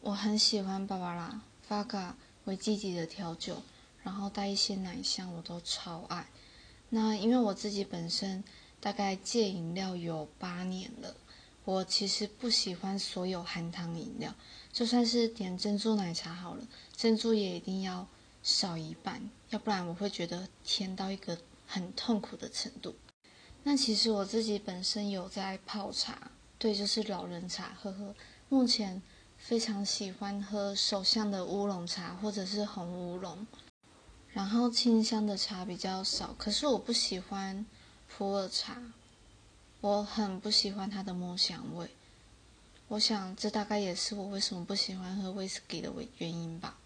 我很喜欢芭芭拉、发嘎为季节的调酒，然后带一些奶香，我都超爱。那因为我自己本身大概戒饮料有八年了，我其实不喜欢所有含糖饮料，就算是点珍珠奶茶好了，珍珠也一定要少一半，要不然我会觉得甜到一个很痛苦的程度。那其实我自己本身有在泡茶，对，就是老人茶，呵呵。目前非常喜欢喝手相的乌龙茶或者是红乌龙，然后清香的茶比较少。可是我不喜欢普洱茶，我很不喜欢它的木香味。我想这大概也是我为什么不喜欢喝威士忌的原因吧。